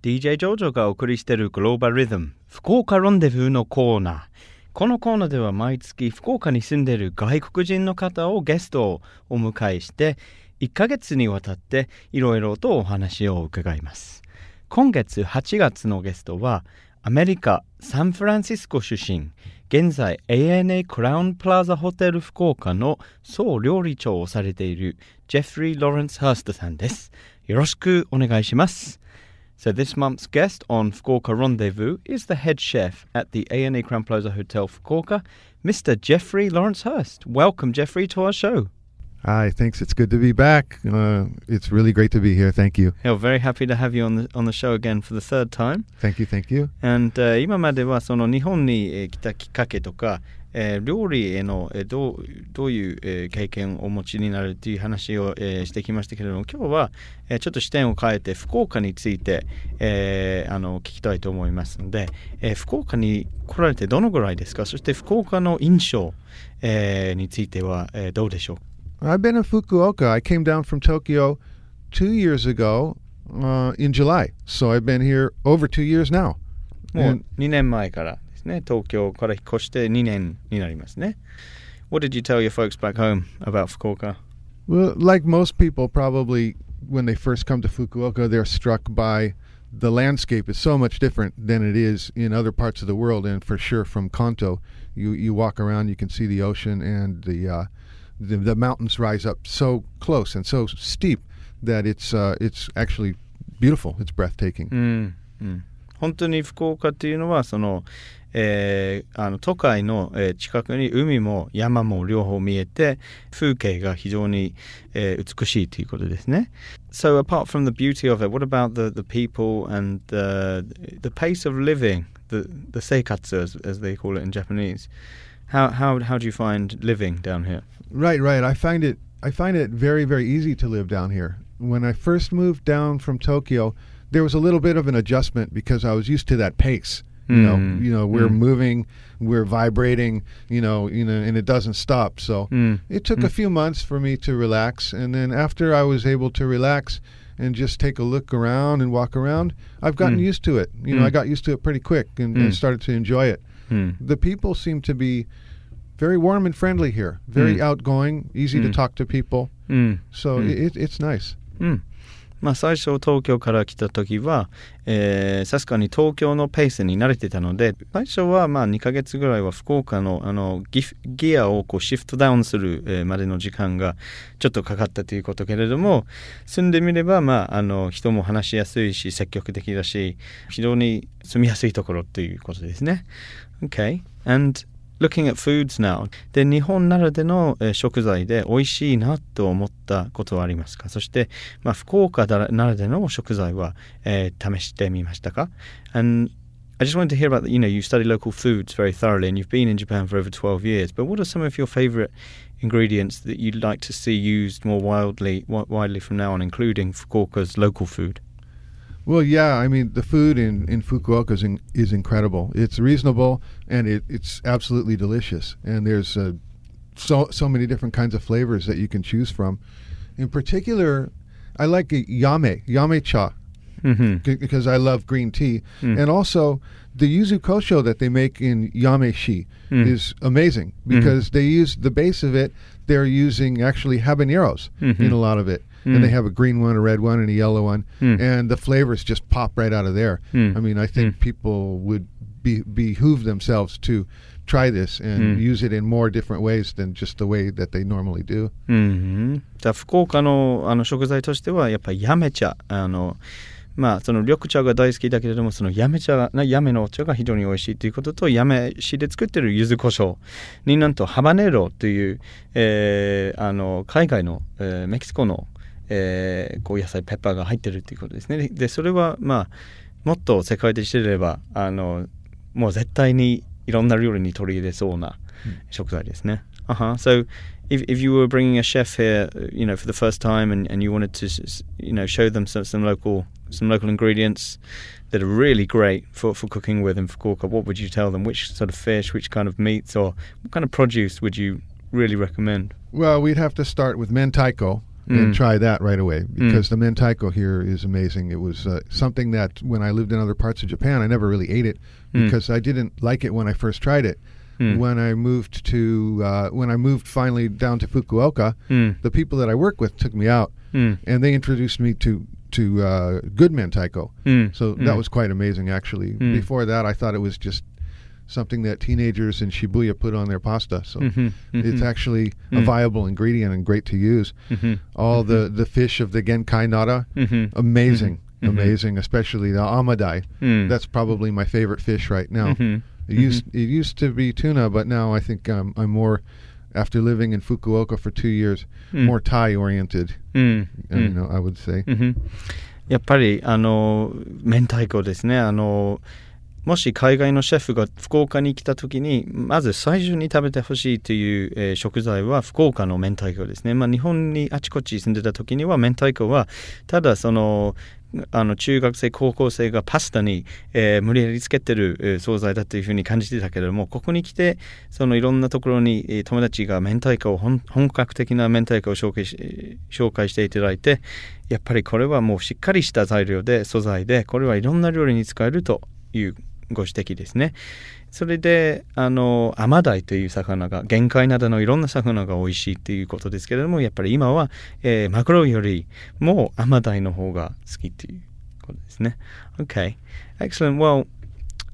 DJ ジョジョがお送りしているグローバルリズム福岡ロンデブーのコーナー。このコーナーでは毎月福岡に住んでいる外国人の方をゲストをお迎えして1ヶ月にわたっていろいろとお話を伺います。今月8月のゲストはアメリカ・サンフランシスコ出身現在 ANA クラウンプラザホテル福岡の総料理長をされているジェフリー・ローレンス・ハーストさんです。よろしくお願いします。So this month's guest on Fukuoka Rendezvous is the head chef at the ANA Crowne Plaza Hotel Fukuoka, Mr. Jeffrey Lawrence Hurst. Welcome, Jeffrey, to our show. Hi, thanks. It's good to be back. Uh, it's really great to be here. Thank you. Yeah, very happy to have you on the on the show again for the third time. Thank you, thank you. And、uh, 今まではその日本に、えー、来たきっかけとか、えー、料理への、えー、どうどういう、えー、経験をお持ちになるという話を、えー、してきましたけれども今日は、えー、ちょっと視点を変えて福岡について、えー、あの聞きたいと思いますので、えー、福岡に来られてどのぐらいですか？そして福岡の印象、えー、については、えー、どうでしょう？I've been in Fukuoka. I came down from Tokyo two years ago uh, in July. So I've been here over two years now. もう2年前からですね、東京から引っ越して2年になりますね。What did you tell your folks back home about Fukuoka? Well, like most people, probably when they first come to Fukuoka, they're struck by the landscape is so much different than it is in other parts of the world, and for sure from Kanto, you you walk around, you can see the ocean and the uh, the, the mountains rise up so close and so steep that it's uh, it's actually beautiful. It's breathtaking. うんうん、本当に福岡っていうのはその、えー、あの都会の、えー、近くに海も山も両方見えて風景が非常に、えー、美しいということですね。So apart from the beauty of it, what about the, the people and the, the pace of living, the, the seikatsu as, as they call it in Japanese? How, how, how do you find living down here? Right, right. I find it I find it very very easy to live down here. When I first moved down from Tokyo, there was a little bit of an adjustment because I was used to that pace. You mm. know, hmm. you know, we're mm. moving, we're vibrating, you know, you know, and it doesn't stop. So mm. it took a hmm. few months for me to relax, and then after I was able to relax and just take a look around and walk around, I've gotten hmm. used to it. You know, I got used to it pretty quick and, and started to enjoy it. The people seem to be very warm and friendly here. Very mm. outgoing, easy to talk to people. So it, it's nice. まあ、最初東京から来た時は、えー、確かに東京のペースに慣れてたので最初はまあ2ヶ月ぐらいは福岡のあのギギアをこうシフトダウンする、えー、までの時間がちょっとかかったということけれども住んでみれば、まあ、あの人も話しやすいし積極的だし非常に住みやすいところということですね。Okay. And looking at foods now で日本ならでの、えー、食材で美味しいなと思ったことはありますかそして、まあ、福岡ならでの食材は、えー、試してみましたか And I just wanted to hear about that. You know, you study local foods very thoroughly and you've been in Japan for over 12 years. But what are some of your favorite ingredients that you'd like to see used more wildly, widely from now on, including Fukuoka's local food? Well, yeah, I mean the food in, in Fukuoka is, in, is incredible. It's reasonable and it, it's absolutely delicious. And there's uh, so so many different kinds of flavors that you can choose from. In particular, I like yame yame cha mm-hmm. c- because I love green tea, mm. and also the yuzu kosho that they make in yameshi mm. is amazing because mm-hmm. they use the base of it. They're using actually habaneros mm-hmm. in a lot of it mm. and they have a green one, a red one, and a yellow one, mm. and the flavors just pop right out of there. Mm. I mean, I think mm. people would be behoove themselves to try this and mm. use it in more different ways than just the way that they normally do. うん、じゃあ福岡のあの食材としてはやっぱりやめ茶あのまあその緑茶が大好きだけれどもそのやめ茶やめのお茶が非常に美味しいということとやめしで作ってる柚子胡椒になんとハバネロという、えー、あの海外の、えー、メキシコの えー、こう野菜ペッパーが入ってるっていうことですねでそれはまあもっと世界でしてればあのもう絶対にいろんな料理に取り入れそうな食材ですね。Uh huh. So, if if you were bringing a chef here, you know, for the first time, and, and you wanted to, you know, show them some, some local some local ingredients that are really great for, for cooking with in Fukuoka, what would you tell them? Which sort of fish, which kind of meats, or what kind of produce would you really recommend? Well, we'd have to start with mentaiko, and mm. try that right away mm. because the mentaiko here is amazing. It was uh, something that when I lived in other parts of Japan, I never really ate it mm. because I didn't like it when I first tried it. When I moved to uh, when I moved finally down to Fukuoka, the people that I work with took me out and they introduced me to to uh, good mentaiko. So that was quite amazing actually. Before that, I thought it was just something that teenagers in Shibuya put on their pasta. So mm-hmm, mm-hmm, it's actually mm-hmm. a mm. viable ingredient and great to use. Mm-hmm, All the mm-hmm. the fish of the Genkai Nada, mm-hmm, amazing, amazing, especially the amadai. Mm. That's probably my favorite fish right now. It used it used to be tuna, but now I think um, I'm more after living in Fukuoka for two years, mm. more Thai oriented. Mm, uh, you know, I would say. やっぱりあの明太子ですね。あのもし海外のシェフが福岡に来た時にまず最初に食べてほしいという、えー食材は福岡の明太子ですね、まあ、日本にあちこち住んでた時には明太子はただそのあの中学生高校生がパスタに、えー無理やりつけてる、えー惣菜だというふうに感じてたけれどもここに来てそのいろんなところに、えー友達が明太子を本格的な明太子を紹介し紹介していただいてやっぱりこれはもうしっかりした材料で素材でこれはいろんな料理に使えるというご指摘ですね。それであのアマダイという魚が限界などのいろんな魚が美味しいということですけれどもやっぱり今は、えーマグロよりもアマダイの方が好きということですね。Okay, excellent. Well,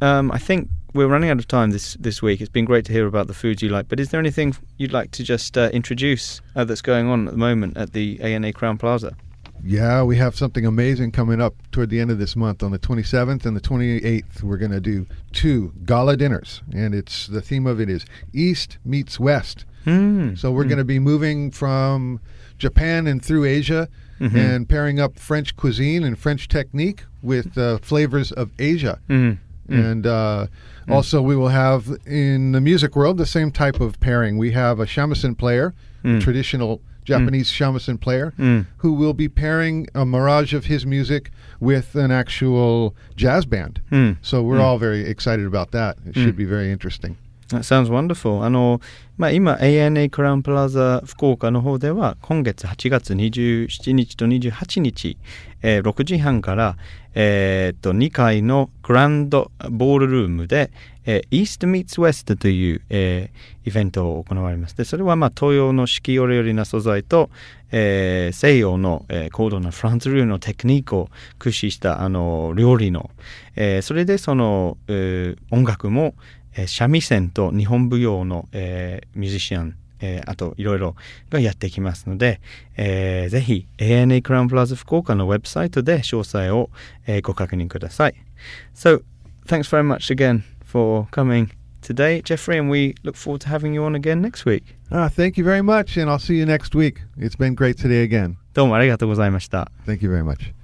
um, I think we're running out of time this this week. It's been great to hear about the foods you like, but is there anything you'd like to just uh, introduce uh, that's going on at the moment at the ANA Crown Plaza? Yeah, we have something amazing coming up toward the end of this month on the 27th and the 28th. We're going to do two gala dinners, and it's the theme of it is East meets West. Mm. So we're going to be moving from Japan and through Asia and pairing up French cuisine and French technique with uh, flavors of Asia. Mm. And uh, also, we will have in the music world the same type of pairing. We have a shamisen player, traditional Japanese shamisen player, Mm. who will be pairing a mirage of his music with an actual jazz band. Mm. So we're all very excited about that. It should be very interesting. That sounds wonderful. あの、まあ、今 ANA クラウンプラザ福岡の方では今月8月27日と28日、えー6時半から、えーっと2階のグランドボールルームで、えー、East Meets West という、えーイベントを行われます。でそれは、まあ、東洋の四季折々な素材と、えー西洋の、えー高度なフランス流のテクニックを駆使したあの料理の、えーそれでその、えー音楽も、えー三味線と日本舞踊の、えーミュージシャン、えーあといろいろがやってきますので、えーぜひ ANA クラウンプラザ福岡のウェブサイトで詳細を、えーご確認ください。So, thanks very much again for coming today, Jeffrey, and we look forward to having you on again next week. Ah, thank you very much, and I'll see you next week. It's been great today again. どうもありがとうございました。Thank you very much.